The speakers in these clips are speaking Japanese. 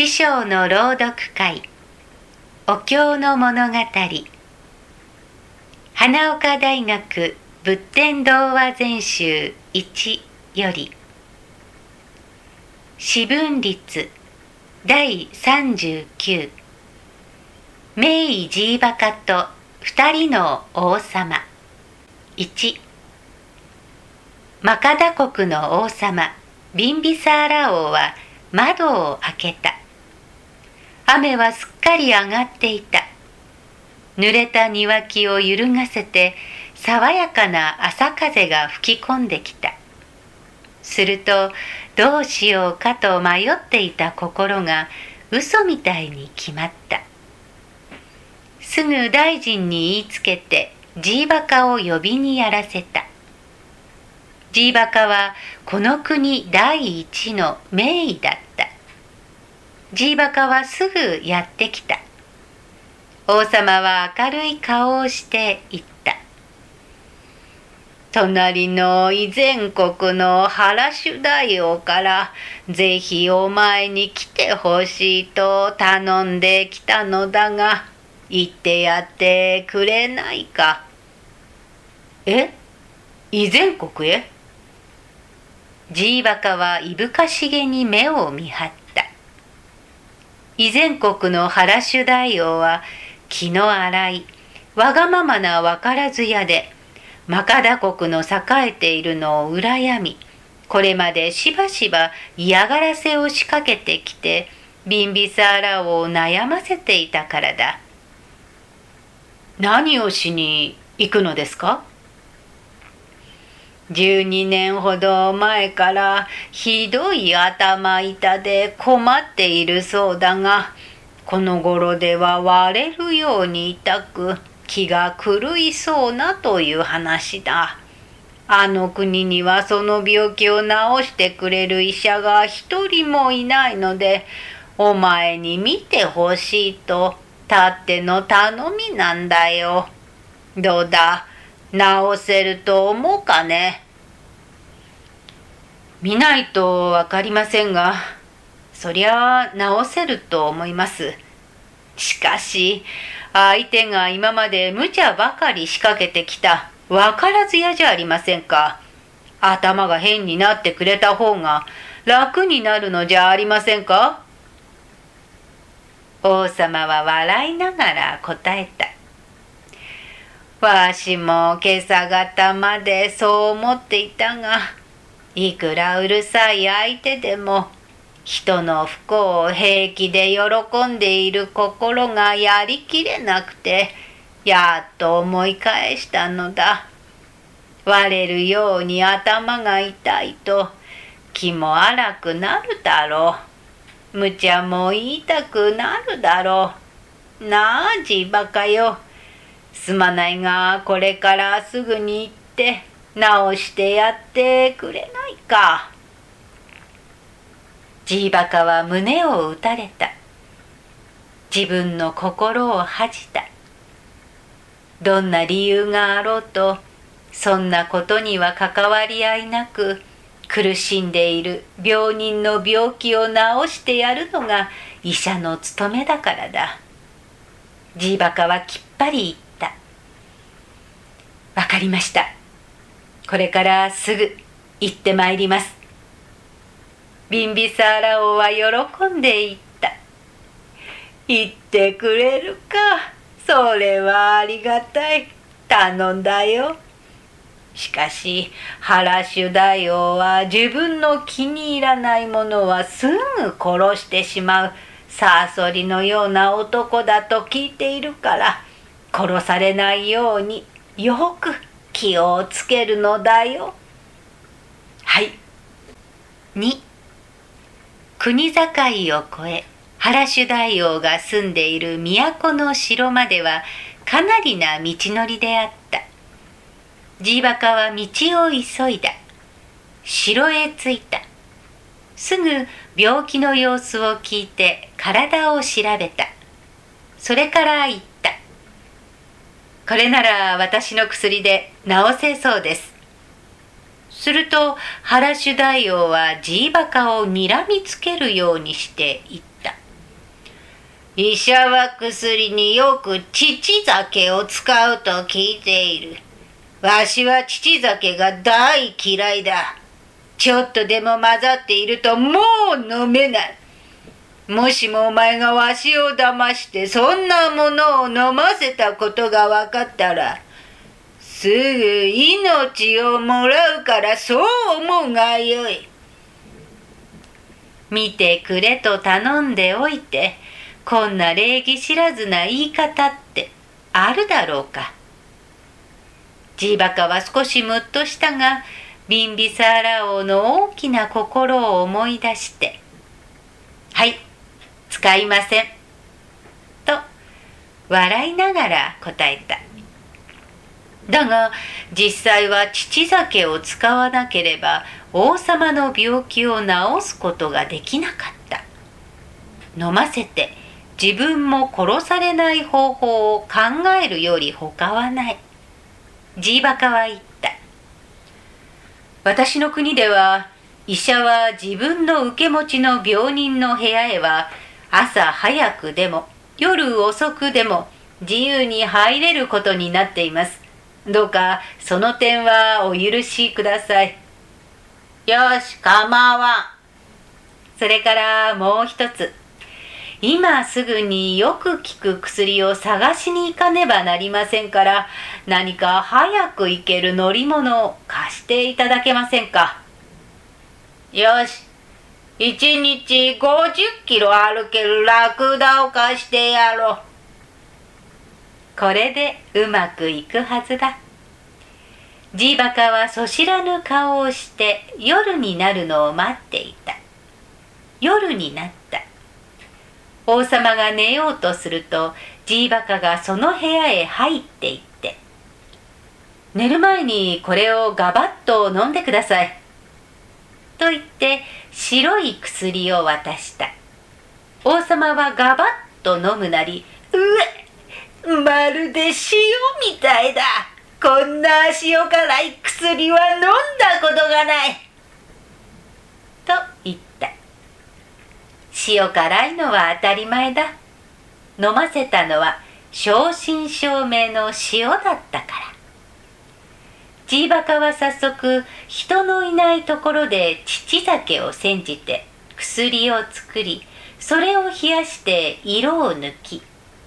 師匠の朗読会。お経の物語。花岡大学仏典童話全集1より。四分律。第39名医ジーバカと二人の王様。1マカダ国の王様ビンビサーラ王は窓を開けた。雨はすっかり上がっていた。濡れた庭木を揺るがせて爽やかな朝風が吹き込んできた。するとどうしようかと迷っていた心が嘘みたいに決まった。すぐ大臣に言いつけてジーバカを呼びにやらせた。ジーバカはこの国第一の名医だった。ジーバカはすぐやってきた。王様は明るい顔をして言った。隣の以前国の原主大王からぜひお前に来てほしいと頼んできたのだが、言ってやってくれないか。え？以前国へ？ジーバカはいぶかしげに目を見張った。以前国の原主大王は気の荒いわがままな分からず屋でマカダ国の栄えているのを羨みこれまでしばしば嫌がらせを仕掛けてきてビンビサーラ王を悩ませていたからだ。何をしに行くのですか？12年ほど前からひどい頭痛で困っているそうだが、この頃では割れるように痛く気が狂いそうなという話だ。あの国にはその病気を治してくれる医者が一人もいないので、お前に見てほしいと、たっての頼みなんだよ。どうだ？直せると思うかね？見ないとわかりませんが、そりゃ直せると思います。しかし、相手が今まで無茶ばかり仕掛けてきたわからずやじゃありませんか。頭が変になってくれた方が楽になるのじゃありませんか王様は笑いながら答えた。わしも今朝方までそう思っていたが、いくらうるさい相手でも、人の不幸を平気で喜んでいる心がやりきれなくて、やっと思い返したのだ。割れるように頭が痛いと気も荒くなるだろう。無茶も言いたくなるだろう。なあじバカよ。すまないがこれからすぐに行って直してやってくれないか。ジーバカは胸を打たれた。自分の心を恥じた。どんな理由があろうと、そんなことには関わり合いなく、苦しんでいる病人の病気を治してやるのが医者の務めだからだ。ジーバカはきっぱり言った。わかりました。これからすぐ行ってまいります。ビンビサーラ王は喜んで言った。行ってくれるか。それはありがたい。頼んだよ。しかし、原主大王は自分の気に入らないものはすぐ殺してしまう、サーソリのような男だと聞いているから、殺されないようによく気をつけるのだよ。はい。2国境を越え原主大王が住んでいる都の城まではかなりな道のりであった。ジーバカは道を急いだ。城へ着いた。すぐ病気の様子を聞いて体を調べた。それから言った。これなら私の薬で治せそうです。すると原主大王はジーバカを睨みつけるようにして言った。医者は薬によく乳酒を使うと聞いている。わしは乳酒が大嫌いだ。ちょっとでも混ざっているともう飲めない。もしもお前がわしを騙してそんなものを飲ませたことが分かったら、すぐ命をもらうからそう思うがよい。見てくれと頼んでおいて、こんな礼儀知らずな言い方ってあるだろうか。ジーバカは少しムッとしたが、ビンビサーラ王の大きな心を思い出して、はい、使いません。と、笑いながら答えた。だが、実際は乳酒を使わなければ王様の病気を治すことができなかった。飲ませて自分も殺されない方法を考えるより他はない。ジーバカは言った。私の国では医者は自分の受け持ちの病人の部屋へは朝早くでも夜遅くでも自由に入れることになっています。どうかその点はお許しください。よし、構わん。それからもう一つ。今すぐによく効く薬を探しに行かねばなりませんから、何か早く行ける乗り物を貸していただけませんか。よし。一日50キロ歩けるラクダを貸してやろう。これでうまくいくはずだ。ジーバカはそしらぬ顔をして夜になるのを待っていた。夜になった。王様が寝ようとするとジーバカがその部屋へ入っていって寝る前にこれをガバッと飲んでくださいと言って白い薬を渡した王様はガバッと飲むなりうえまるで塩みたいだこんな塩辛い薬は飲んだことがないと言った塩辛いのは当たり前だ。飲ませたのは正真正銘の塩だったから。ジーバカは早速人のいないところで乳酒を煎じて薬を作り、それを冷やして色を抜き、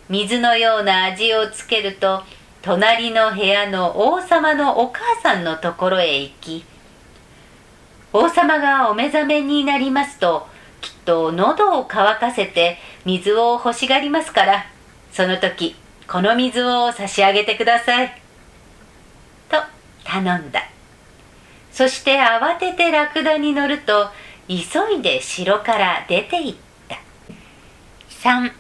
水のような味をつけると、隣の部屋の王様のお母さんのところへ行き、王様がお目覚めになりますと、きっと喉を渇かせて水を欲しがりますから、その時、この水を差し上げてください。頼んだ。そして慌ててラクダに乗ると、急いで城から出て行った。3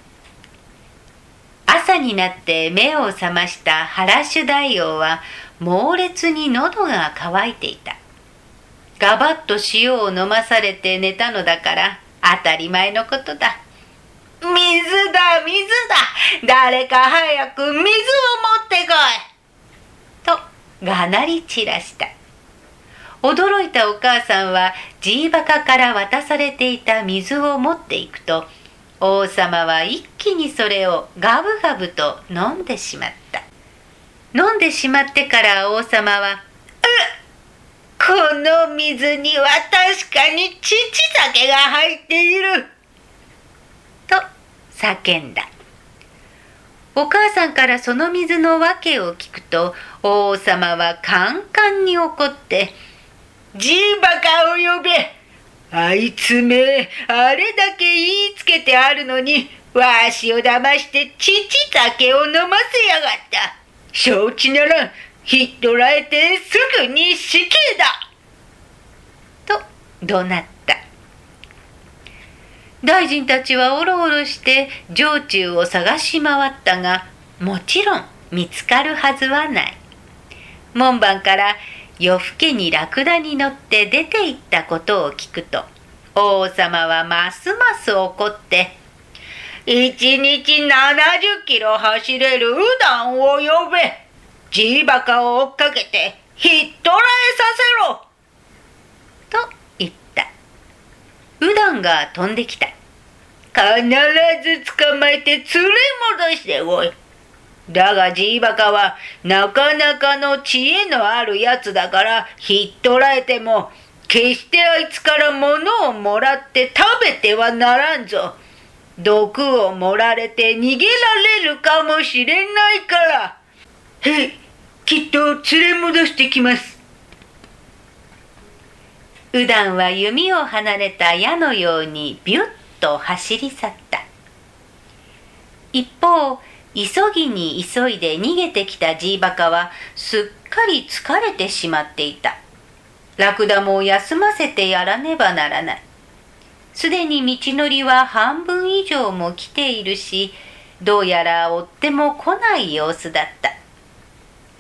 朝になって目を覚ました原主大王は猛烈に喉が渇いていた。ガバッと塩を飲まされて寝たのだから当たり前のことだ。水だ、水だ誰か早く水を持ってこい、がなり散らした。驚いたお母さんはジーバカから渡されていた水を持っていくと、王様は一気にそれをガブガブと飲んでしまった。飲んでしまってから王様は、うこの水には確かに乳酒が入っている。と叫んだ。お母さんからその水の訳を聞くと、王様はカンカンに怒って、ジーバカを呼べあいつめ、あれだけ言いつけてあるのに、わしを騙して乳酒を飲ませやがった。承知ならひっ捕らえてすぐに死刑だと怒鳴った。大臣たちはおろおろして城中を探し回ったが、もちろん見つかるはずはない。門番から夜更けにラクダに乗って出て行ったことを聞くと、王様はますます怒って、一日70キロ走れるうどんを呼べジーバカを追っかけてひっ捕らえさせろと言った。うどんが飛んできた。必ず捕まえて連れ戻しておい。だがジーバカはなかなかの知恵のあるやつだからひっ捕らえても決してあいつから物をもらって食べてはならんぞ。毒を盛られて逃げられるかもしれないから。へい、きっと連れ戻してきます。うだんは弓を離れた矢のようにビュッと走り去った。一方、急ぎに急いで逃げてきたジーバカはすっかり疲れてしまっていた。ラクダも休ませてやらねばならない。すでに道のりは半分以上も来ているし、どうやら追っても来ない様子だった。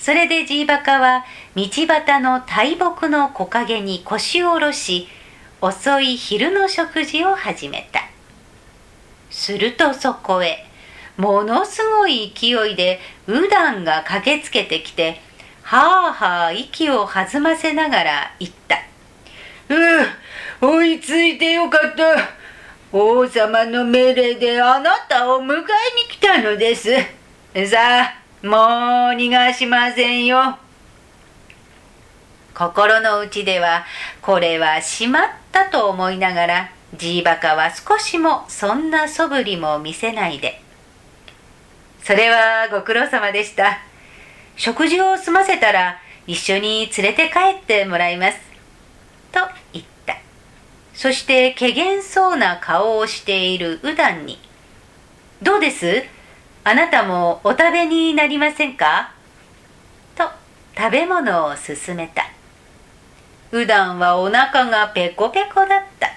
それでジーバカは道端の大木の木陰に腰を下ろし、遅い昼の食事を始めた。するとそこへ、ものすごい勢いでウダンが駆けつけてきて、はあはあ息を弾ませながら言った。うう、追いついてよかった。王様の命令であなたを迎えに来たのです。さあ、もう逃がしませんよ。心の内では、これはしまったと思いながら、ジーバカは少しもそんな素振りも見せないで。それはご苦労様でした。食事を済ませたら一緒に連れて帰ってもらいます。と言った。そしてけげんそうな顔をしているうだんに、どうです？あなたもお食べになりませんか？と食べ物を勧めた。うだんはお腹がペコペコだった。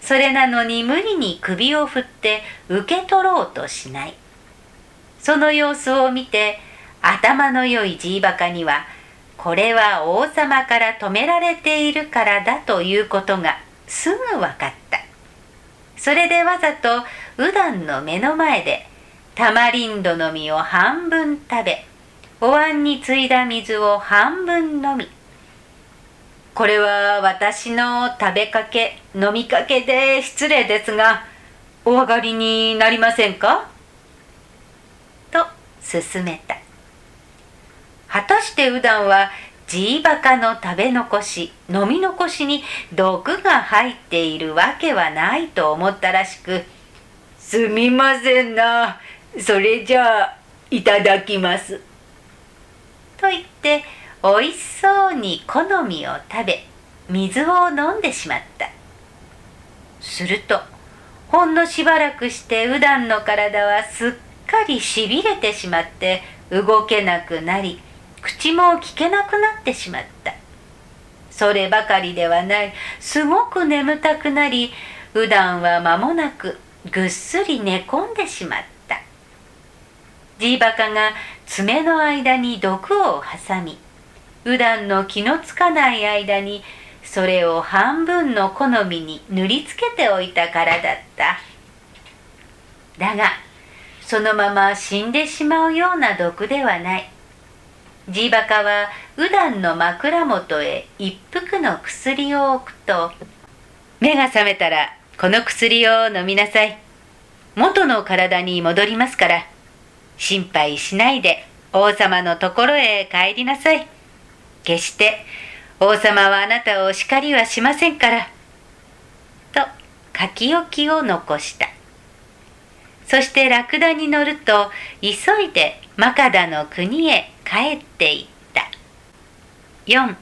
それなのに無理に首を振って受け取ろうとしない。その様子を見て頭の良いジーバカにはこれは王様から止められているからだということがすぐ分かった。それでわざとうだんの目の前でタマリンドの実を半分食べ、お椀についだ水を半分飲み、これは私の食べかけ、飲みかけで失礼ですが、お上がりになりませんか？と勧めた。果たしてうだんはジーバカの食べ残し、飲み残しに毒が入っているわけはないと思ったらしく、すみませんな。それじゃあ、いただきます。と言って、おいしそうに好みを食べ、水を飲んでしまった。すると、ほんのしばらくしてうだんの体はすっかりしびれてしまって動けなくなり、口も聞けなくなってしまった。そればかりではない、すごく眠たくなり、うだんは間もなくぐっすり寝込んでしまった。ジーバカが爪の間に毒を挟み、うだんの気のつかない間にそれを半分の好みに塗りつけておいたからだった。だが、そのまま死んでしまうような毒ではない。ジーバカはうだんの枕元へ一服の薬を置くと、目が覚めたらこの薬を飲みなさい。元の体に戻りますから、心配しないで王様のところへ帰りなさい。決して王様はあなたを叱りはしませんから。と書き置きを残した。そしてラクダに乗ると急いでマカダの国へ帰っていった。4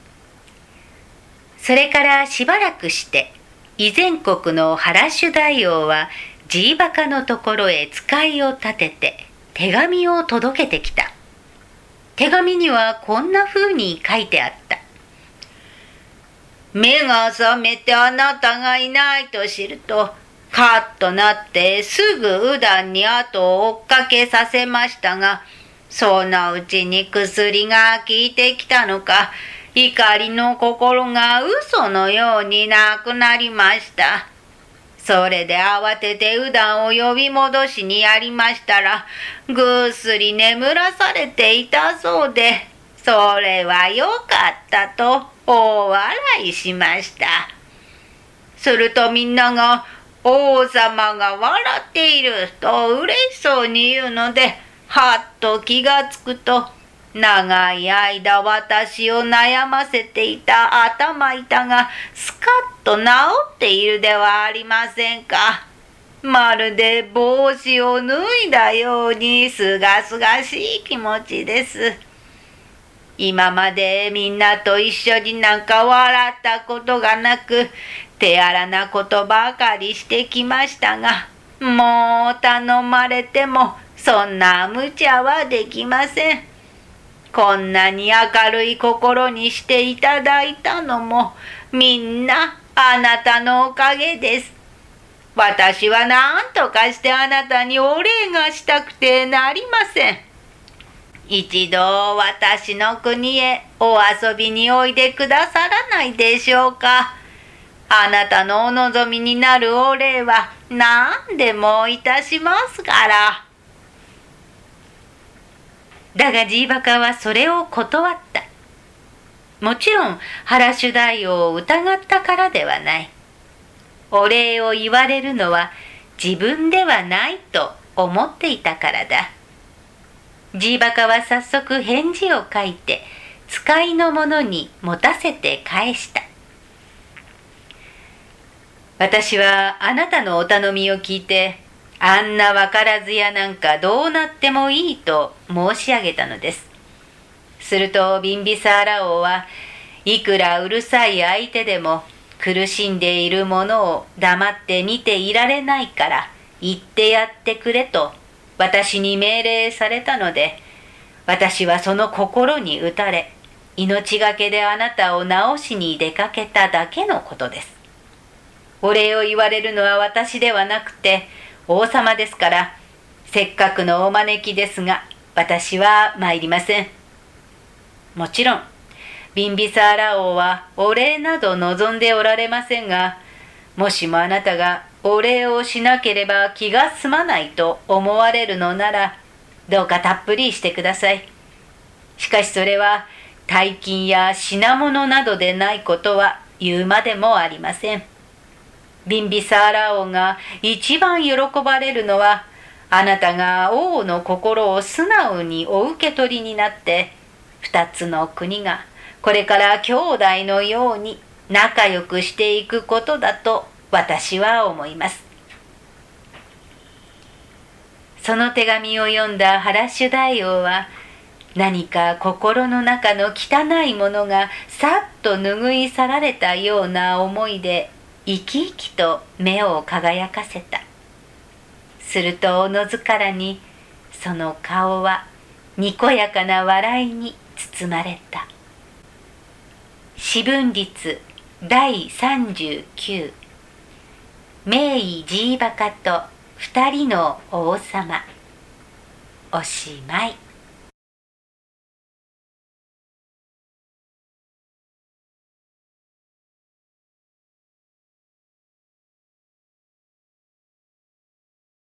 それからしばらくして以前国のハラシュ大王はジーバカのところへ使いを立てて手紙を届けてきた。手紙にはこんな風に書いてあった。目が覚めてあなたがいないと知ると、カッとなってすぐうだんに後を追っかけさせましたが、そのうちに薬が効いてきたのか、怒りの心が嘘のようになくなりました。それで慌ててうだんを呼び戻しにやりましたら、ぐっすり眠らされていたそうで、それはよかったと大笑いしました。するとみんなが、王様が笑っていると嬉しそうに言うので、はっと気がつくと、長い間私を悩ませていた頭痛がスカッと治っているではありませんか。まるで帽子を脱いだようにすがすがしい気持ちです。今までみんなと一緒になんか笑ったことがなく、手荒なことばかりしてきましたが、もう頼まれてもそんな無茶はできません。こんなに明るい心にしていただいたのもみんなあなたのおかげです。私は何とかしてあなたにお礼がしたくてなりません。一度私の国へお遊びにおいでくださらないでしょうか。あなたのお望みになるお礼は何でもいたしますから。だがジーバカはそれを断った。もちろん原主大王を疑ったからではない。お礼を言われるのは自分ではないと思っていたからだ。ジーバカは早速返事を書いて使いの者に持たせて返した。私はあなたのお頼みを聞いて、あんなわからずやなんかどうなってもいいと申し上げたのです。するとビンビサーラ王はいくらうるさい相手でも苦しんでいるものを黙って見ていられないから言ってやってくれと私に命令されたので私はその心に打たれ命がけであなたを治しに出かけただけのことです。お礼を言われるのは私ではなくて王様ですから、せっかくのお招きですが、私は参りません。もちろん、ビンビサーラ王はお礼など望んでおられませんが、もしもあなたがお礼をしなければ気が済まないと思われるのなら、どうかたっぷりしてください。しかしそれは、大金や品物などでないことは言うまでもありません。ビンビサーラ王が一番喜ばれるのは、あなたが王の心を素直にお受け取りになって、二つの国がこれから兄弟のように仲良くしていくことだと私は思います。その手紙を読んだ原主大王は何か心の中の汚いものがさっと拭い去られたような思いで生き生きと目を輝かせた。するとおのずからにその顔はにこやかな笑いに包まれた。四分律第39名医ジーバカと二人の王様おしまい